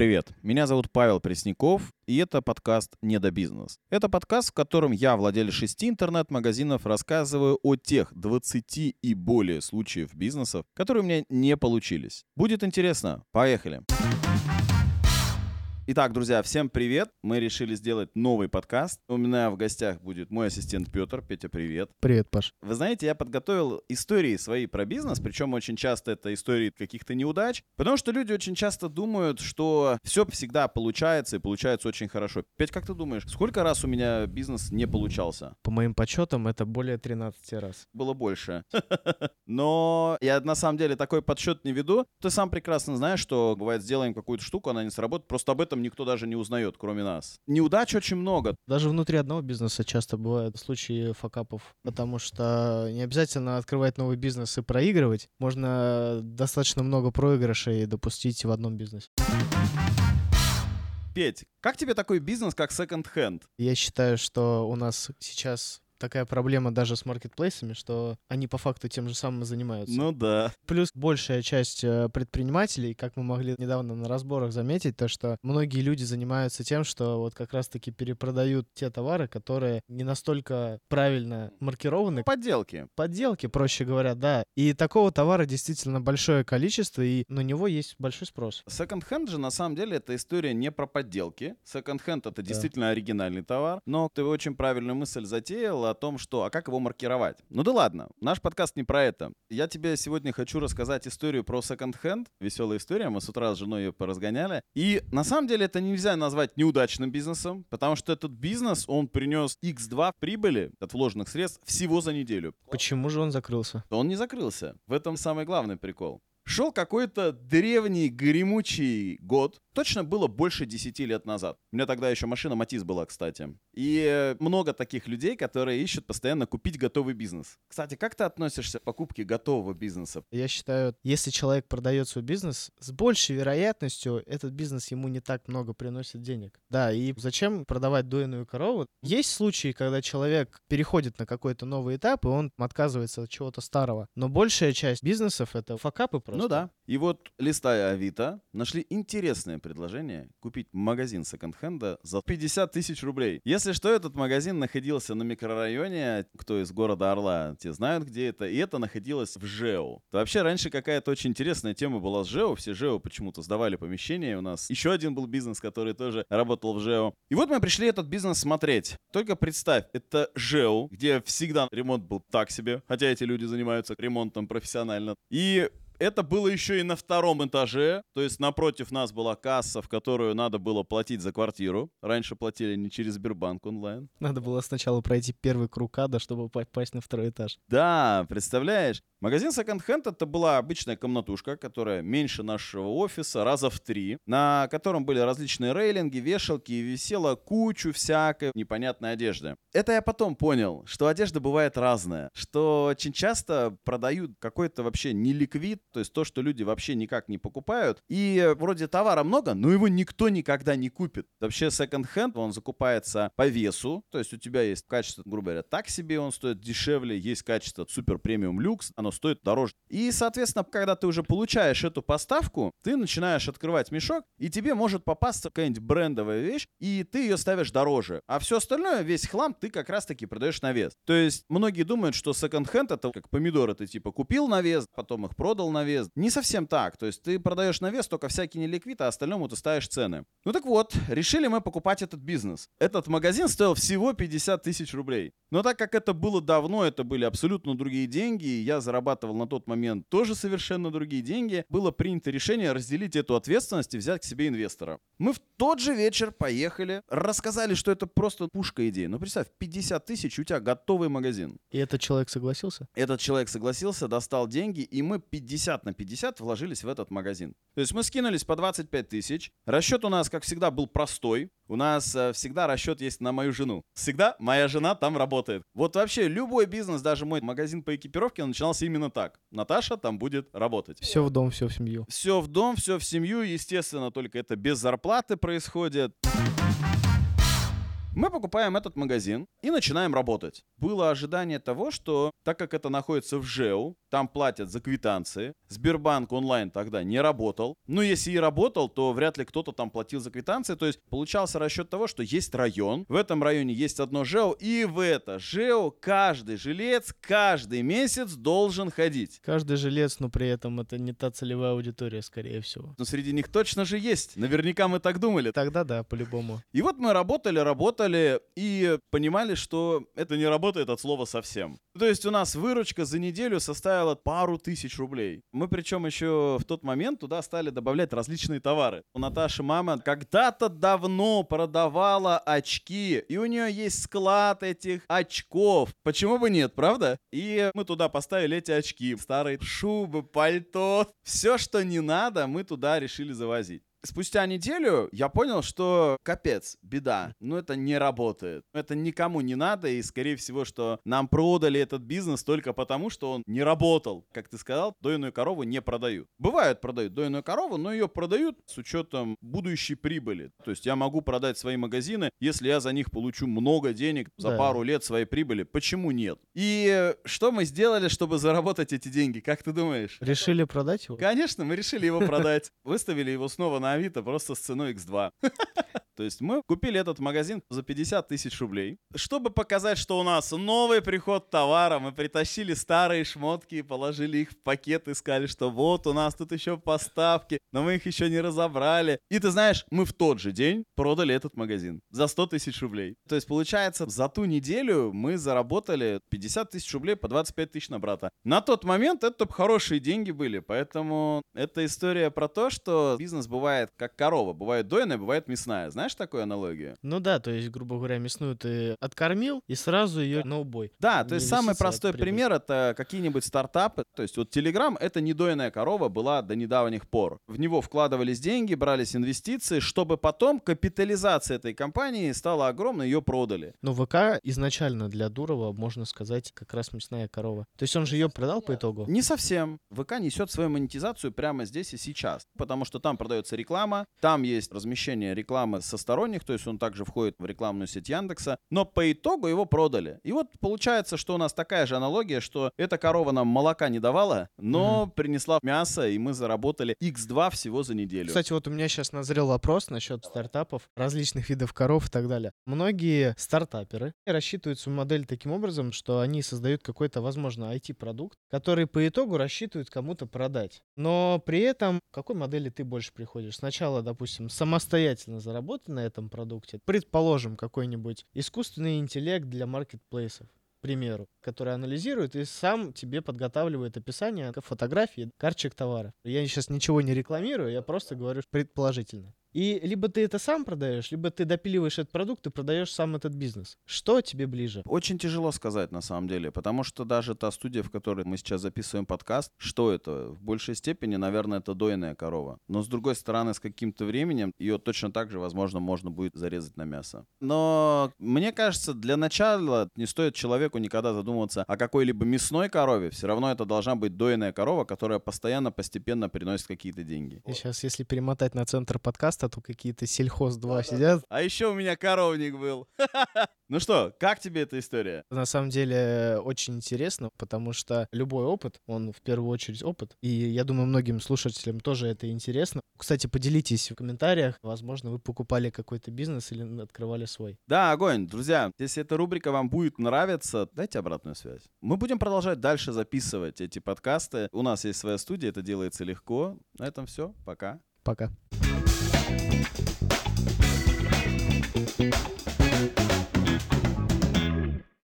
привет! Меня зовут Павел Пресняков, и это подкаст «Недобизнес». Это подкаст, в котором я, владелец шести интернет-магазинов, рассказываю о тех 20 и более случаев бизнесов, которые у меня не получились. Будет интересно. Поехали! Итак, друзья, всем привет. Мы решили сделать новый подкаст. У меня в гостях будет мой ассистент Петр. Петя, привет. Привет, Паш. Вы знаете, я подготовил истории свои про бизнес, причем очень часто это истории каких-то неудач, потому что люди очень часто думают, что все всегда получается и получается очень хорошо. Петь, как ты думаешь, сколько раз у меня бизнес не получался? По моим подсчетам, это более 13 раз. Было больше. Но я на самом деле такой подсчет не веду. Ты сам прекрасно знаешь, что бывает, сделаем какую-то штуку, она не сработает, просто об этом никто даже не узнает, кроме нас. Неудач очень много. Даже внутри одного бизнеса часто бывают случаи факапов, потому что не обязательно открывать новый бизнес и проигрывать. Можно достаточно много проигрышей допустить в одном бизнесе. Петь, как тебе такой бизнес, как Hand? Я считаю, что у нас сейчас такая проблема даже с маркетплейсами, что они по факту тем же самым и занимаются. Ну да. Плюс большая часть э, предпринимателей, как мы могли недавно на разборах заметить, то что многие люди занимаются тем, что вот как раз-таки перепродают те товары, которые не настолько правильно маркированы. Подделки. Подделки, проще говоря, да. И такого товара действительно большое количество, и на него есть большой спрос. Hand же на самом деле это история не про подделки. Hand это да. действительно оригинальный товар, но ты очень правильную мысль затеял о том, что, а как его маркировать. Ну да ладно, наш подкаст не про это. Я тебе сегодня хочу рассказать историю про секонд-хенд. Веселая история, мы с утра с женой ее поразгоняли. И на самом деле это нельзя назвать неудачным бизнесом, потому что этот бизнес, он принес x2 прибыли от вложенных средств всего за неделю. Почему же он закрылся? Он не закрылся. В этом самый главный прикол. Шел какой-то древний гремучий год, точно было больше 10 лет назад. У меня тогда еще машина Матис была, кстати. И много таких людей, которые ищут постоянно купить готовый бизнес. Кстати, как ты относишься к покупке готового бизнеса? Я считаю, если человек продает свой бизнес, с большей вероятностью этот бизнес ему не так много приносит денег. Да, и зачем продавать дойную корову? Есть случаи, когда человек переходит на какой-то новый этап, и он отказывается от чего-то старого. Но большая часть бизнесов — это факапы просто. Ну да. И вот, листая Авито, нашли интересное предложение купить магазин секонд-хенда за 50 тысяч рублей. Если что, этот магазин находился на микрорайоне, кто из города Орла, те знают, где это, и это находилось в ЖЭУ. Вообще, раньше какая-то очень интересная тема была с ЖЭУ, все ЖЭУ почему-то сдавали помещение, у нас еще один был бизнес, который тоже работал в ЖЭУ. И вот мы пришли этот бизнес смотреть. Только представь, это ЖЭУ, где всегда ремонт был так себе, хотя эти люди занимаются ремонтом профессионально. И это было еще и на втором этаже, то есть напротив нас была касса, в которую надо было платить за квартиру. Раньше платили не через Сбербанк онлайн. Надо было сначала пройти первый круг ада, чтобы попасть на второй этаж. Да, представляешь? Магазин Second Hand это была обычная комнатушка, которая меньше нашего офиса, раза в три, на котором были различные рейлинги, вешалки, и висела кучу всякой непонятной одежды. Это я потом понял, что одежда бывает разная, что очень часто продают какой-то вообще неликвид, то есть то, что люди вообще никак не покупают, и вроде товара много, но его никто никогда не купит. Вообще Hand, он закупается по весу, то есть у тебя есть качество, грубо говоря, так себе он стоит дешевле, есть качество супер премиум люкс, оно стоит дороже. И, соответственно, когда ты уже получаешь эту поставку, ты начинаешь открывать мешок, и тебе может попасться какая-нибудь брендовая вещь, и ты ее ставишь дороже. А все остальное, весь хлам, ты как раз-таки продаешь на вес. То есть многие думают, что секонд-хенд это как помидоры, ты типа купил на вес, потом их продал на вес. Не совсем так. То есть ты продаешь на вес только всякий неликвид, а остальному ты ставишь цены. Ну так вот, решили мы покупать этот бизнес. Этот магазин стоил всего 50 тысяч рублей. Но так как это было давно, это были абсолютно другие деньги, и я зарабатывал на тот момент тоже совершенно другие деньги, было принято решение разделить эту ответственность и взять к себе инвестора. Мы в тот же вечер поехали, рассказали, что это просто пушка идеи. Ну представь, 50 тысяч, у тебя готовый магазин. И этот человек согласился? Этот человек согласился, достал деньги, и мы 50 на 50 вложились в этот магазин. То есть мы скинулись по 25 тысяч. Расчет у нас, как всегда, был простой. У нас э, всегда расчет есть на мою жену. Всегда моя жена там работает. Вот вообще любой бизнес, даже мой магазин по экипировке, он начинался именно так. Наташа там будет работать. Все в дом, все в семью. Все в дом, все в семью. Естественно, только это без зарплаты происходит. Мы покупаем этот магазин и начинаем работать. Было ожидание того, что так как это находится в ЖЭУ, там платят за квитанции. Сбербанк онлайн тогда не работал. Ну, если и работал, то вряд ли кто-то там платил за квитанции. То есть получался расчет того, что есть район, в этом районе есть одно ЖЭО, и в это ЖЭО каждый жилец каждый месяц должен ходить. Каждый жилец, но при этом это не та целевая аудитория, скорее всего. Но среди них точно же есть. Наверняка мы так думали. Тогда да, по-любому. И вот мы работали, работали и понимали, что это не работает от слова совсем. То есть у нас выручка за неделю составила пару тысяч рублей. Мы причем еще в тот момент туда стали добавлять различные товары. У Наташи мама когда-то давно продавала очки, и у нее есть склад этих очков. Почему бы нет, правда? И мы туда поставили эти очки, старые шубы, пальто. Все, что не надо, мы туда решили завозить. Спустя неделю я понял, что капец, беда. Ну, это не работает. Это никому не надо, и, скорее всего, что нам продали этот бизнес только потому, что он не работал. Как ты сказал, дойную корову не продают. Бывает, продают дойную корову, но ее продают с учетом будущей прибыли. То есть я могу продать свои магазины, если я за них получу много денег за Да. пару лет своей прибыли. Почему нет? И что мы сделали, чтобы заработать эти деньги? Как ты думаешь? Решили продать его? Конечно, мы решили его продать. Выставили его снова на Авито просто с ценой X2. То есть мы купили этот магазин за 50 тысяч рублей. Чтобы показать, что у нас новый приход товара, мы притащили старые шмотки и положили их в пакет и сказали, что вот у нас тут еще поставки, но мы их еще не разобрали. И ты знаешь, мы в тот же день продали этот магазин за 100 тысяч рублей. То есть получается, за ту неделю мы заработали 50 тысяч рублей по 25 тысяч на брата. На тот момент это хорошие деньги были, поэтому это история про то, что бизнес бывает как корова. Бывает дойная, бывает мясная. Знаешь такую аналогию? Ну да, то есть, грубо говоря, мясную ты откормил и сразу ее на убой. Да, то есть самый простой пример это какие-нибудь стартапы. То есть вот Telegram это не дойная корова была до недавних пор. В него вкладывались деньги, брались инвестиции, чтобы потом капитализация этой компании стала огромной, ее продали. Но ВК изначально для Дурова, можно сказать, как раз мясная корова. То есть он же ее продал по итогу? Не совсем. ВК несет свою монетизацию прямо здесь и сейчас. Потому что там продается реклама, там есть размещение рекламы со сторонних, то есть он также входит в рекламную сеть Яндекса. Но по итогу его продали. И вот получается, что у нас такая же аналогия, что эта корова нам молока не давала, но принесла мясо, и мы заработали x2 всего за неделю. Кстати, вот у меня сейчас назрел вопрос насчет стартапов, различных видов коров и так далее. Многие стартаперы рассчитывают свою модель таким образом, что они создают какой-то, возможно, IT-продукт, который по итогу рассчитывают кому-то продать. Но при этом к какой модели ты больше приходишь? Сначала, допустим, самостоятельно заработать на этом продукте. Предположим, какой-нибудь искусственный интеллект для маркетплейсов к примеру, который анализирует и сам тебе подготавливает описание фотографии, карточек товара. Я сейчас ничего не рекламирую, я просто говорю предположительно. И либо ты это сам продаешь, либо ты допиливаешь этот продукт и продаешь сам этот бизнес. Что тебе ближе? Очень тяжело сказать на самом деле, потому что даже та студия, в которой мы сейчас записываем подкаст, что это? В большей степени, наверное, это дойная корова. Но с другой стороны, с каким-то временем ее точно так же, возможно, можно будет зарезать на мясо. Но мне кажется, для начала не стоит человеку никогда задумываться о какой-либо мясной корове. Все равно это должна быть дойная корова, которая постоянно, постепенно приносит какие-то деньги. И сейчас, если перемотать на центр подкаста, то какие-то сельхоз-2 сидят. А еще у меня коровник был. Ну что, как тебе эта история? На самом деле очень интересно, потому что любой опыт, он в первую очередь опыт. И я думаю, многим слушателям тоже это интересно. Кстати, поделитесь в комментариях. Возможно, вы покупали какой-то бизнес или открывали свой. Да, огонь. Друзья, если эта рубрика вам будет нравиться, дайте обратную связь. Мы будем продолжать дальше записывать эти подкасты. У нас есть своя студия, это делается легко. На этом все. Пока. Пока. Thank you.